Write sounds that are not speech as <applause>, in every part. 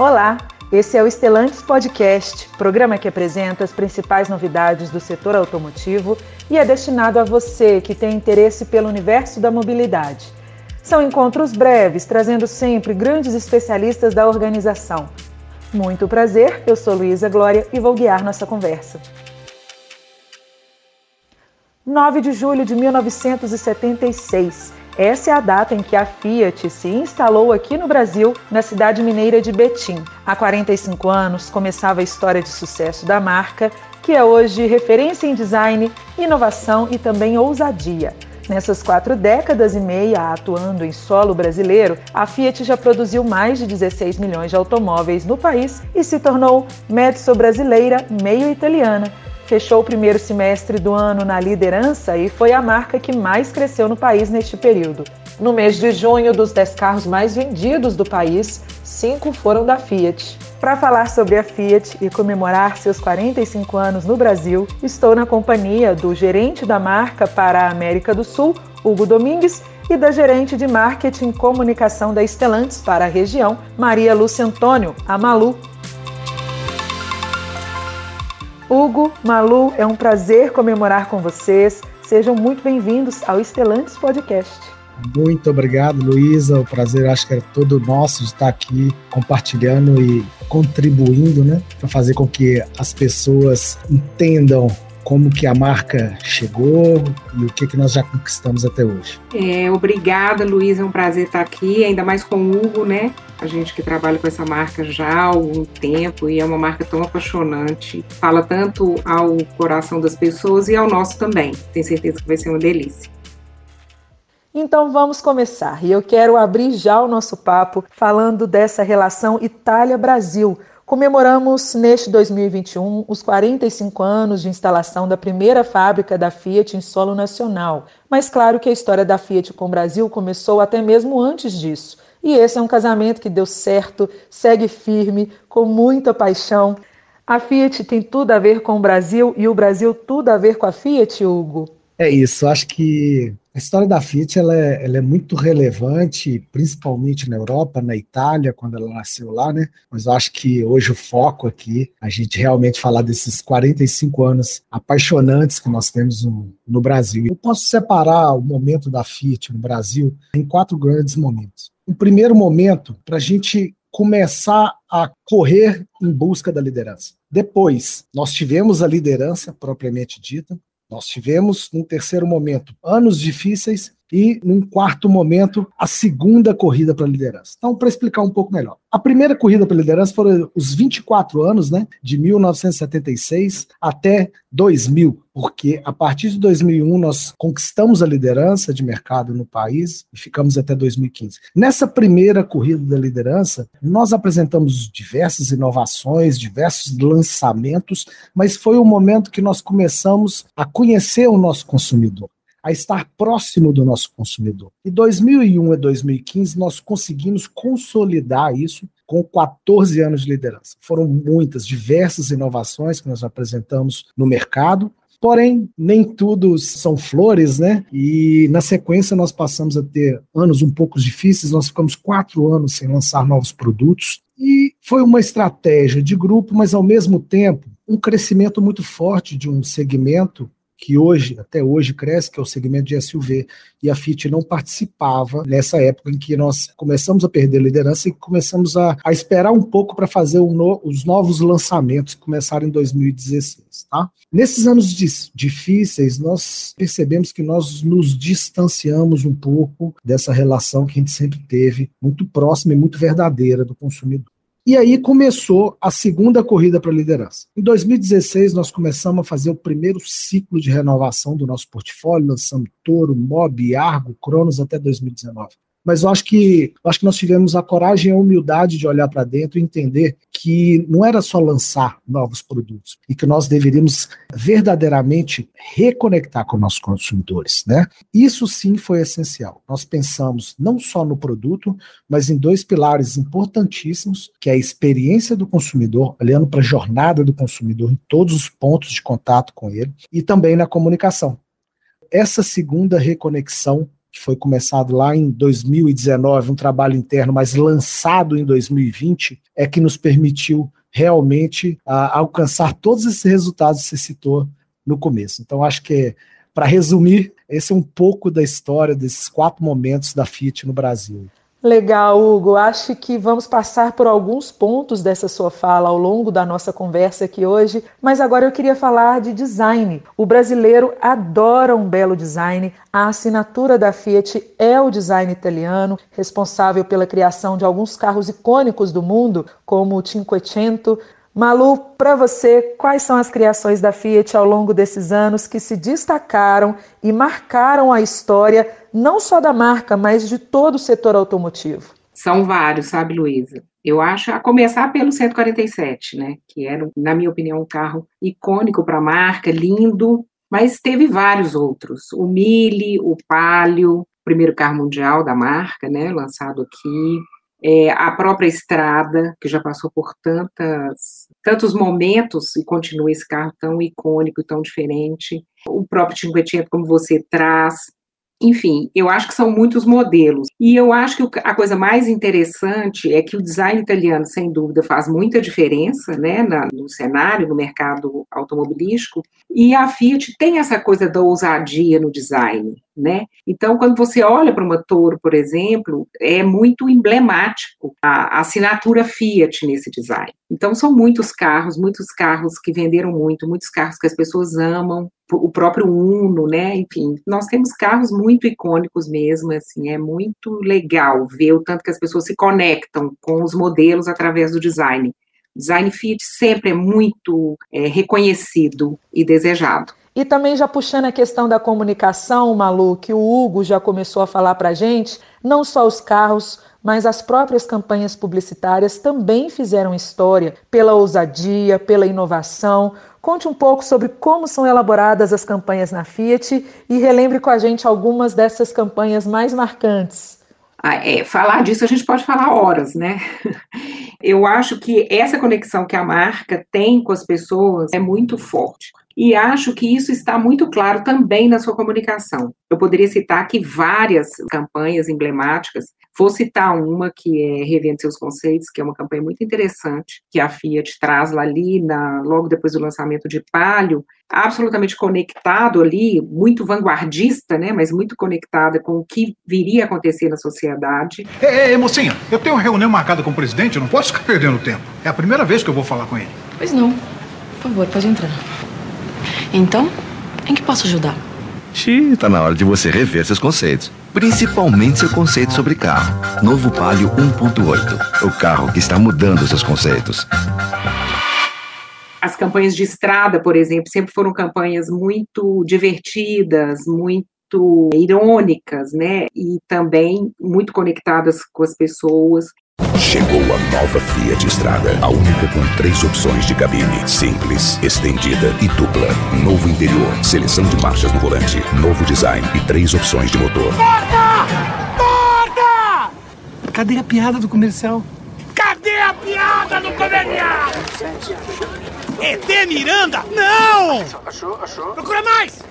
Olá, esse é o Estelantes Podcast, programa que apresenta as principais novidades do setor automotivo e é destinado a você que tem interesse pelo universo da mobilidade. São encontros breves, trazendo sempre grandes especialistas da organização. Muito prazer, eu sou Luísa Glória e vou guiar nossa conversa. 9 de julho de 1976. Essa é a data em que a Fiat se instalou aqui no Brasil, na cidade mineira de Betim. Há 45 anos começava a história de sucesso da marca, que é hoje referência em design, inovação e também ousadia. Nessas quatro décadas e meia atuando em solo brasileiro, a Fiat já produziu mais de 16 milhões de automóveis no país e se tornou mezzo brasileira meio italiana. Fechou o primeiro semestre do ano na liderança e foi a marca que mais cresceu no país neste período. No mês de junho, dos 10 carros mais vendidos do país, cinco foram da Fiat. Para falar sobre a Fiat e comemorar seus 45 anos no Brasil, estou na companhia do gerente da marca para a América do Sul, Hugo Domingues, e da gerente de marketing e comunicação da Estelantes para a região, Maria Lúcia Antônio, a Malu. Hugo, Malu, é um prazer comemorar com vocês. Sejam muito bem-vindos ao Estelantes Podcast. Muito obrigado, Luísa. O prazer acho que é todo nosso de estar aqui compartilhando e contribuindo, né, para fazer com que as pessoas entendam como que a marca chegou e o que, que nós já conquistamos até hoje. É, obrigada, Luísa, é um prazer estar aqui, ainda mais com o Hugo, né? A gente que trabalha com essa marca já há algum tempo e é uma marca tão apaixonante, fala tanto ao coração das pessoas e ao nosso também. Tenho certeza que vai ser uma delícia. Então vamos começar. E eu quero abrir já o nosso papo falando dessa relação Itália-Brasil. Comemoramos neste 2021 os 45 anos de instalação da primeira fábrica da Fiat em solo nacional. Mas claro que a história da Fiat com o Brasil começou até mesmo antes disso. E esse é um casamento que deu certo, segue firme, com muita paixão. A Fiat tem tudo a ver com o Brasil e o Brasil tudo a ver com a Fiat, Hugo? É isso, acho que a história da Fiat ela é, ela é, muito relevante, principalmente na Europa, na Itália, quando ela nasceu lá, né? Mas eu acho que hoje o foco aqui, a gente realmente falar desses 45 anos apaixonantes que nós temos no, no Brasil. Eu posso separar o momento da Fiat no Brasil em quatro grandes momentos. O primeiro momento, para a gente começar a correr em busca da liderança. Depois, nós tivemos a liderança propriamente dita, nós tivemos, num terceiro momento, anos difíceis e, num quarto momento, a segunda corrida para liderança. Então, para explicar um pouco melhor. A primeira corrida para liderança foram os 24 anos, né, de 1976 até 2000, porque a partir de 2001 nós conquistamos a liderança de mercado no país e ficamos até 2015. Nessa primeira corrida da liderança, nós apresentamos diversas inovações, diversos lançamentos, mas foi o momento que nós começamos a conhecer o nosso consumidor a estar próximo do nosso consumidor. De 2001 a 2015, nós conseguimos consolidar isso com 14 anos de liderança. Foram muitas, diversas inovações que nós apresentamos no mercado, Porém, nem tudo são flores, né? E na sequência nós passamos a ter anos um pouco difíceis, nós ficamos quatro anos sem lançar novos produtos. E foi uma estratégia de grupo, mas ao mesmo tempo um crescimento muito forte de um segmento que hoje, até hoje, cresce, que é o segmento de SUV, e a Fiat não participava nessa época em que nós começamos a perder liderança e começamos a, a esperar um pouco para fazer no, os novos lançamentos que começaram em 2016. Tá? Nesses anos difíceis, nós percebemos que nós nos distanciamos um pouco dessa relação que a gente sempre teve, muito próxima e muito verdadeira do consumidor. E aí começou a segunda corrida para a liderança. Em 2016, nós começamos a fazer o primeiro ciclo de renovação do nosso portfólio, lançando Toro, Mob, Argo, Cronos até 2019 mas eu acho que eu acho que nós tivemos a coragem e a humildade de olhar para dentro e entender que não era só lançar novos produtos e que nós deveríamos verdadeiramente reconectar com nossos consumidores, né? Isso sim foi essencial. Nós pensamos não só no produto, mas em dois pilares importantíssimos, que é a experiência do consumidor, olhando para a jornada do consumidor em todos os pontos de contato com ele, e também na comunicação. Essa segunda reconexão que foi começado lá em 2019, um trabalho interno, mas lançado em 2020, é que nos permitiu realmente a, alcançar todos esses resultados que você citou no começo. Então, acho que, para resumir, esse é um pouco da história desses quatro momentos da Fiat no Brasil. Legal, Hugo. Acho que vamos passar por alguns pontos dessa sua fala ao longo da nossa conversa aqui hoje, mas agora eu queria falar de design. O brasileiro adora um belo design. A assinatura da Fiat é o design italiano, responsável pela criação de alguns carros icônicos do mundo, como o Cinquecento, Malu, para você, quais são as criações da Fiat ao longo desses anos que se destacaram e marcaram a história não só da marca, mas de todo o setor automotivo? São vários, sabe, Luísa? Eu acho, a começar pelo 147, né? Que era, na minha opinião, um carro icônico para a marca, lindo, mas teve vários outros. O Mille, o Palio, primeiro carro mundial da marca, né? Lançado aqui é, a própria estrada, que já passou por tantas, tantos momentos e continua esse carro tão icônico, tão diferente, o próprio Cinquecento, como você traz, enfim, eu acho que são muitos modelos. E eu acho que a coisa mais interessante é que o design italiano, sem dúvida, faz muita diferença né, no cenário, no mercado automobilístico, e a Fiat tem essa coisa da ousadia no design né? Então, quando você olha para uma Toro, por exemplo, é muito emblemático a, assinatura Fiat nesse design. Então, são muitos carros, muitos carros que venderam muito, muitos carros que as pessoas amam, o próprio Uno, né? Enfim, nós temos carros muito icônicos mesmo, assim, é muito legal ver o tanto que as pessoas se conectam com os modelos através do design. Design Fiat sempre é muito é, reconhecido e desejado. E também já puxando a questão da comunicação, Malu, que o Hugo já começou a falar para a gente, não só os carros, mas as próprias campanhas publicitárias também fizeram história pela ousadia, pela inovação. Conte um pouco sobre como são elaboradas as campanhas na Fiat e relembre com a gente algumas dessas campanhas mais marcantes. Ah, é, falar disso a gente pode falar horas, né? <laughs> Eu acho que essa conexão que a marca tem com as pessoas é muito forte. E acho que isso está muito claro também na sua comunicação. Eu poderia citar aqui várias campanhas emblemáticas. Vou citar uma que é Revendo Seus Conceitos, que é uma campanha muito interessante, que a Fiat traz lá ali, na, logo depois do lançamento de Palio, absolutamente conectado ali, muito vanguardista, né, mas muito conectada com o que viria a acontecer na sociedade. Ei, ei, mocinha, eu tenho uma reunião marcada com o presidente, eu não posso ficar perdendo tempo. É a primeira vez que eu vou falar com ele. Pois não. Por favor, pode entrar. Então, em que posso ajudar? Xiii, tá na hora de você rever seus conceitos. Principalmente seu conceito sobre carro. Novo Palio 1.8. O carro que está mudando seus conceitos. As campanhas de estrada, por exemplo, sempre foram campanhas muito divertidas, muito irônicas, né? E também muito conectadas com as pessoas. Chegou a nova Fiat Estrada, a única com três opções de cabine: simples, estendida e dupla. Novo interior, seleção de marchas no volante, novo design e três opções de motor. Porta! Porta! Cadê a piada do comercial? Cadê a piada do comercial? ET Miranda? Não! Achou, achou? Procura mais!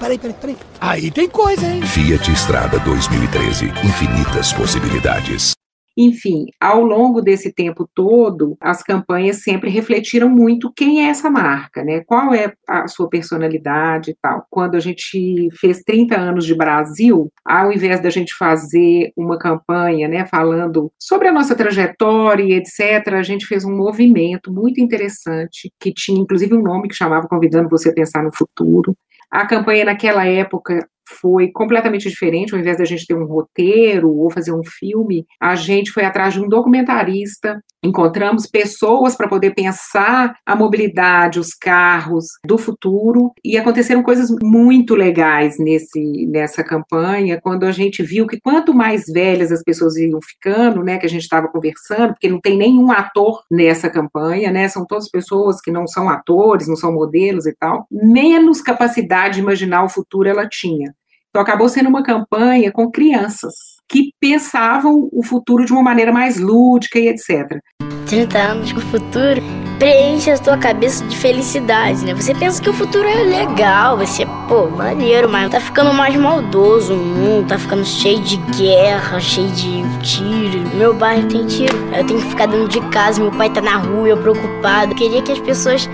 Peraí, peraí, peraí. Aí tem coisa, hein? Fiat Estrada 2013. Infinitas possibilidades. Enfim, ao longo desse tempo todo, as campanhas sempre refletiram muito quem é essa marca, né? Qual é a sua personalidade e tal. Quando a gente fez 30 anos de Brasil, ao invés da gente fazer uma campanha, né, falando sobre a nossa trajetória e etc., a gente fez um movimento muito interessante que tinha inclusive um nome que chamava Convidando Você a Pensar no Futuro. A campanha naquela época foi completamente diferente, ao invés da gente ter um roteiro ou fazer um filme, a gente foi atrás de um documentarista, encontramos pessoas para poder pensar a mobilidade, os carros do futuro, e aconteceram coisas muito legais nesse, nessa campanha, quando a gente viu que quanto mais velhas as pessoas iam ficando, né, que a gente estava conversando, porque não tem nenhum ator nessa campanha, né, são todas pessoas que não são atores, não são modelos e tal, menos capacidade de imaginar o futuro ela tinha. Então, acabou sendo uma campanha com crianças que pensavam o futuro de uma maneira mais lúdica e etc. 30 anos com o futuro preenche a tua cabeça de felicidade, né? Você pensa que o futuro é legal, ser, pô, maneiro, mas tá ficando mais maldoso o mundo, tá ficando cheio de guerra, cheio de tiro. Meu bairro tem tiro, eu tenho que ficar dentro de casa, meu pai tá na rua, eu preocupado. Eu queria que as pessoas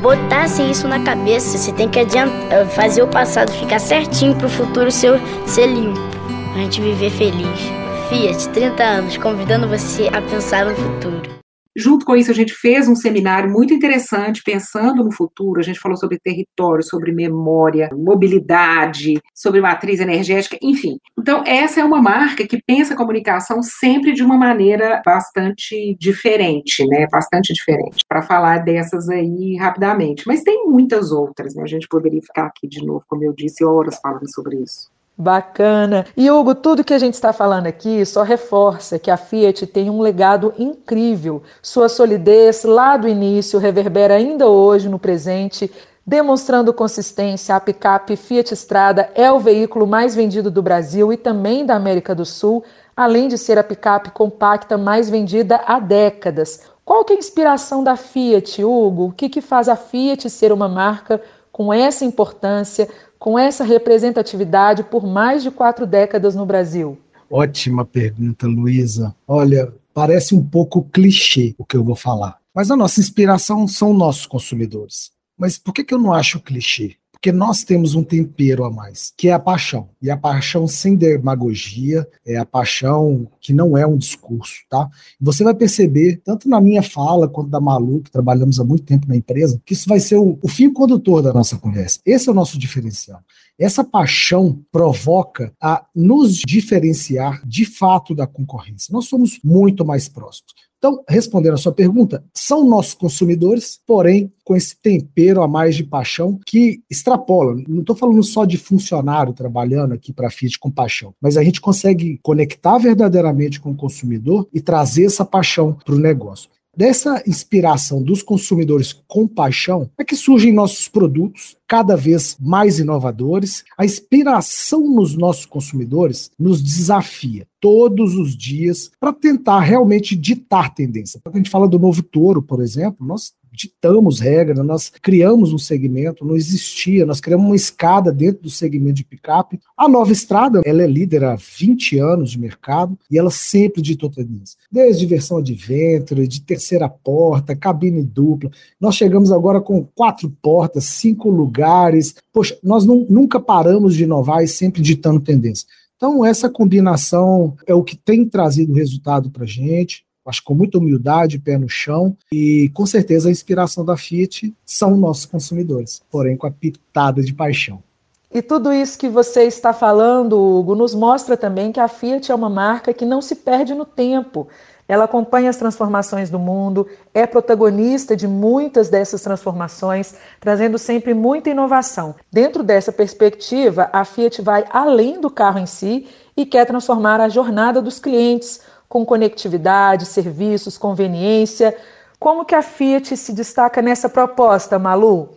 botassem isso na cabeça. Você tem que adiantar, fazer o passado ficar certinho pro futuro seu ser limpo. A gente viver feliz. Fiat, 30 anos, convidando você a pensar no futuro. Junto com isso, a gente fez um seminário muito interessante, pensando no futuro. A gente falou sobre território, sobre memória, mobilidade, sobre matriz energética, enfim. Então, essa é uma marca que pensa a comunicação sempre de uma maneira bastante diferente, né? Bastante diferente. Para falar dessas aí rapidamente. Mas tem muitas outras, né? A gente poderia ficar aqui de novo, como eu disse, horas falando sobre isso. Bacana. E Hugo, tudo que a gente está falando aqui só reforça que a Fiat tem um legado incrível. Sua solidez lá do início reverbera ainda hoje no presente, demonstrando consistência. A picape Fiat Strada é o veículo mais vendido do Brasil e também da América do Sul, além de ser a picape compacta mais vendida há décadas. Qual que é a inspiração da Fiat, Hugo? O que, que faz a Fiat ser uma marca com essa importância, com essa representatividade por mais de quatro décadas no Brasil? Ótima pergunta, Luísa. Olha, parece um pouco clichê o que eu vou falar, mas a nossa inspiração são nossos consumidores. Mas por que, que eu não acho clichê? Porque nós temos um tempero a mais, que é a paixão. E a paixão sem demagogia, é a paixão que não é um discurso, tá? Você vai perceber, tanto na minha fala quanto da Malu, que trabalhamos há muito tempo na empresa, que isso vai ser o, o fio condutor da nossa conversa. Esse é o nosso diferencial. Essa paixão provoca a nos diferenciar de fato da concorrência. Nós somos muito mais próximos. Então, respondendo a sua pergunta, são nossos consumidores, porém com esse tempero a mais de paixão que extrapola. Não estou falando só de funcionário trabalhando aqui para a Fiat com paixão, mas a gente consegue conectar verdadeiramente com o consumidor e trazer essa paixão para o negócio. Dessa inspiração dos consumidores com paixão é que surgem nossos produtos cada vez mais inovadores. A inspiração nos nossos consumidores nos desafia todos os dias para tentar realmente ditar tendência. Quando a gente fala do novo touro, por exemplo, nós ditamos regra, nós criamos um segmento, não existia, nós criamos uma escada dentro do segmento de picape. A nova estrada, ela é líder há 20 anos de mercado e ela sempre ditou tendência. Desde versão adventure, de terceira porta, cabine dupla. Nós chegamos agora com quatro portas, cinco lugares. Poxa, nós não, nunca paramos de inovar e sempre ditando tendência. Então, essa combinação é o que tem trazido resultado para a gente acho com muita humildade, pé no chão, e com certeza a inspiração da Fiat são nossos consumidores, porém com a pitada de paixão. E tudo isso que você está falando, Hugo, nos mostra também que a Fiat é uma marca que não se perde no tempo. Ela acompanha as transformações do mundo, é protagonista de muitas dessas transformações, trazendo sempre muita inovação. Dentro dessa perspectiva, a Fiat vai além do carro em si e quer transformar a jornada dos clientes, com conectividade, serviços, conveniência. Como que a Fiat se destaca nessa proposta, Malu?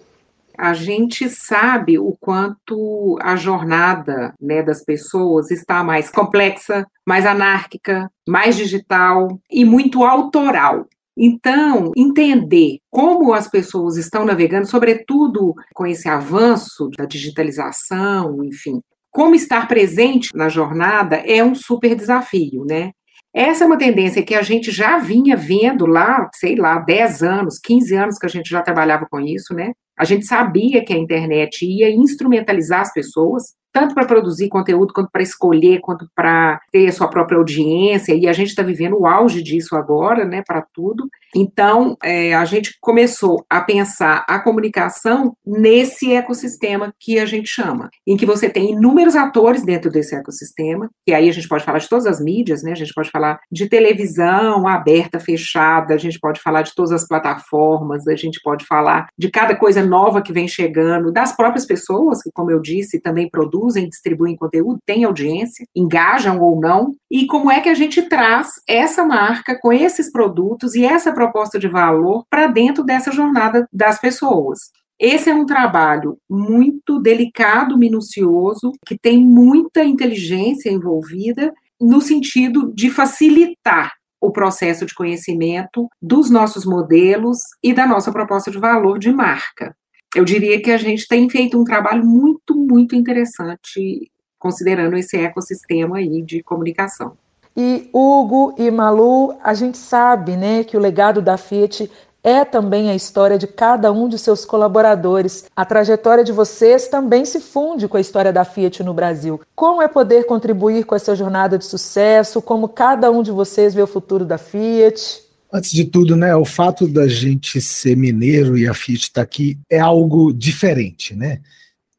A gente sabe o quanto a jornada né, das pessoas está mais complexa, mais anárquica, mais digital e muito autoral. Então, entender como as pessoas estão navegando, sobretudo com esse avanço da digitalização, enfim, como estar presente na jornada é um super desafio, né? Essa é uma tendência que a gente já vinha vendo lá, sei lá, 10 anos, 15 anos que a gente já trabalhava com isso, né? A gente sabia que a internet ia instrumentalizar as pessoas, tanto para produzir conteúdo, quanto para escolher, quanto para ter a sua própria audiência, e a gente está vivendo o auge disso agora, né, para tudo. Então, é, a gente começou a pensar a comunicação nesse ecossistema que a gente chama, em que você tem inúmeros atores dentro desse ecossistema, e aí a gente pode falar de todas as mídias, né, a gente pode falar de televisão aberta, fechada, a gente pode falar de todas as plataformas, a gente pode falar de cada coisa nova que vem chegando, das próprias pessoas, que, como eu disse, também produzem, distribuem conteúdo, têm audiência, engajam ou não, e como é que a gente traz essa marca com esses produtos e essa proposta de valor para dentro dessa jornada das pessoas. Esse é um trabalho muito delicado, minucioso, que tem muita inteligência envolvida no sentido de facilitar o processo de conhecimento dos nossos modelos e da nossa proposta de valor de marca. Eu diria que a gente tem feito um trabalho muito, muito interessante considerando esse ecossistema aí de comunicação. E Hugo e Malu, a gente sabe, né, que o legado da Fiat é também a história de cada um de seus colaboradores. A trajetória de vocês também se funde com a história da Fiat no Brasil. Como é poder contribuir com essa jornada de sucesso? Como cada um de vocês vê o futuro da Fiat? Antes de tudo, né, o fato da gente ser mineiro e a Fiat estar tá aqui é algo diferente, né?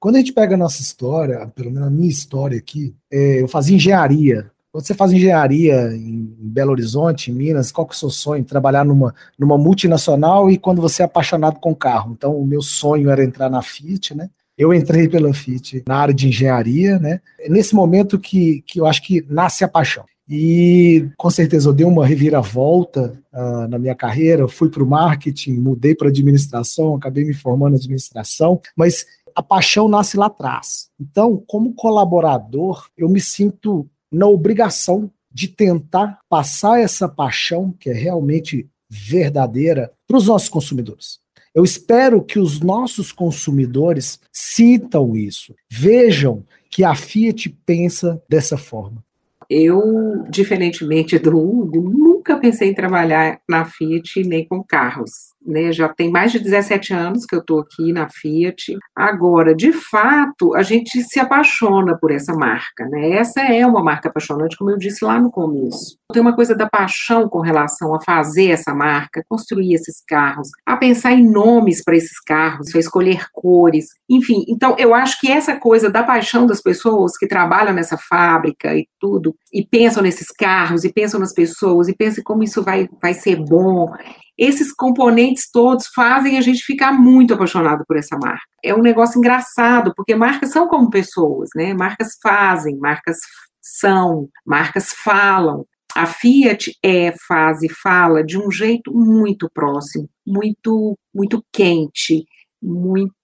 Quando a gente pega a nossa história, pelo menos a minha história aqui, é, eu fazia engenharia quando você faz engenharia em Belo Horizonte, em Minas, qual que é o seu sonho? Trabalhar numa, numa multinacional e quando você é apaixonado com carro. Então, o meu sonho era entrar na Fiat, né? Eu entrei pela Fiat na área de engenharia, né? É nesse momento que, que eu acho que nasce a paixão. E com certeza eu dei uma reviravolta uh, na minha carreira, fui para o marketing, mudei para administração, acabei me formando em administração, mas a paixão nasce lá atrás. Então, como colaborador, eu me sinto na obrigação de tentar passar essa paixão, que é realmente verdadeira, para os nossos consumidores. Eu espero que os nossos consumidores sintam isso, vejam que a Fiat pensa dessa forma. Eu, diferentemente do Hugo, nunca pensei em trabalhar na Fiat nem com carros né? Já tem mais de 17 anos que eu estou aqui na Fiat. Agora, de fato, a gente se apaixona por essa marca, né? Essa é uma marca apaixonante, como eu disse lá no começo. Tem uma coisa da paixão com relação a fazer essa marca, construir esses carros, a pensar em nomes para esses carros, a escolher cores, enfim. Então, eu acho que essa coisa da paixão das pessoas que trabalham nessa fábrica e tudo, e pensam nesses carros, e pensam nas pessoas, e pensam como isso vai, vai ser bom, esses componentes todos fazem a gente ficar muito apaixonado por essa marca. É um negócio engraçado, porque marcas são como pessoas, né? Marcas fazem, marcas são, marcas falam. A Fiat é, faz e fala de um jeito muito próximo, muito, muito quente, muito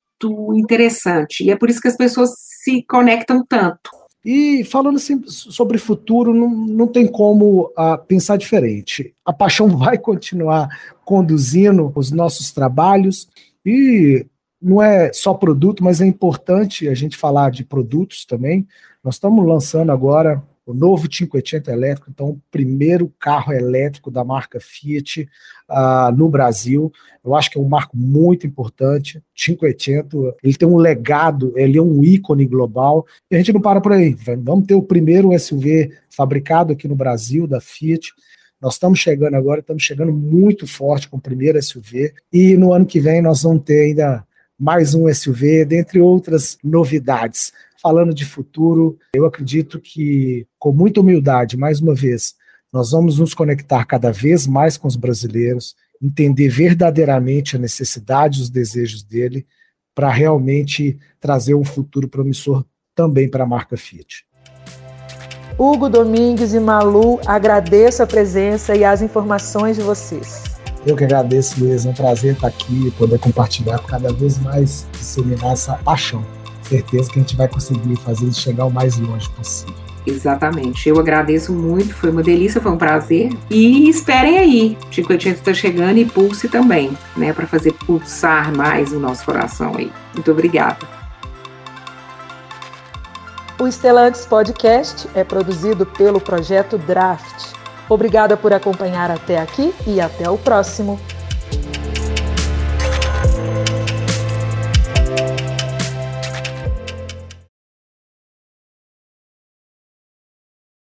interessante. E é por isso que as pessoas se conectam tanto. E falando assim, sobre futuro, não, não tem como uh, pensar diferente. A paixão <laughs> vai continuar conduzindo os nossos trabalhos e não é só produto, mas é importante a gente falar de produtos também. Nós estamos lançando agora o novo 580 elétrico, então o primeiro carro elétrico da marca Fiat uh, no Brasil. Eu acho que é um marco muito importante. 580, ele tem um legado, ele é um ícone global. E a gente não para por aí. Vamos ter o primeiro SUV fabricado aqui no Brasil da Fiat. Nós estamos chegando agora, estamos chegando muito forte com o primeiro SUV. E no ano que vem nós vamos ter ainda mais um SUV, dentre outras novidades falando de futuro, eu acredito que, com muita humildade, mais uma vez, nós vamos nos conectar cada vez mais com os brasileiros, entender verdadeiramente a necessidade e os desejos dele, para realmente trazer um futuro promissor também para a marca Fiat. Hugo Domingues e Malu, agradeço a presença e as informações de vocês. Eu que agradeço, Luiz. É um prazer estar aqui, poder compartilhar cada vez mais, disseminar essa paixão certeza que a gente vai conseguir fazer isso chegar o mais longe possível. Exatamente. Eu agradeço muito, foi uma delícia, foi um prazer. E esperem aí, Chico está chegando e pulse também, né, para fazer pulsar mais o nosso coração aí. Muito obrigada. O Estelantes Podcast é produzido pelo projeto Draft. Obrigada por acompanhar até aqui e até o próximo.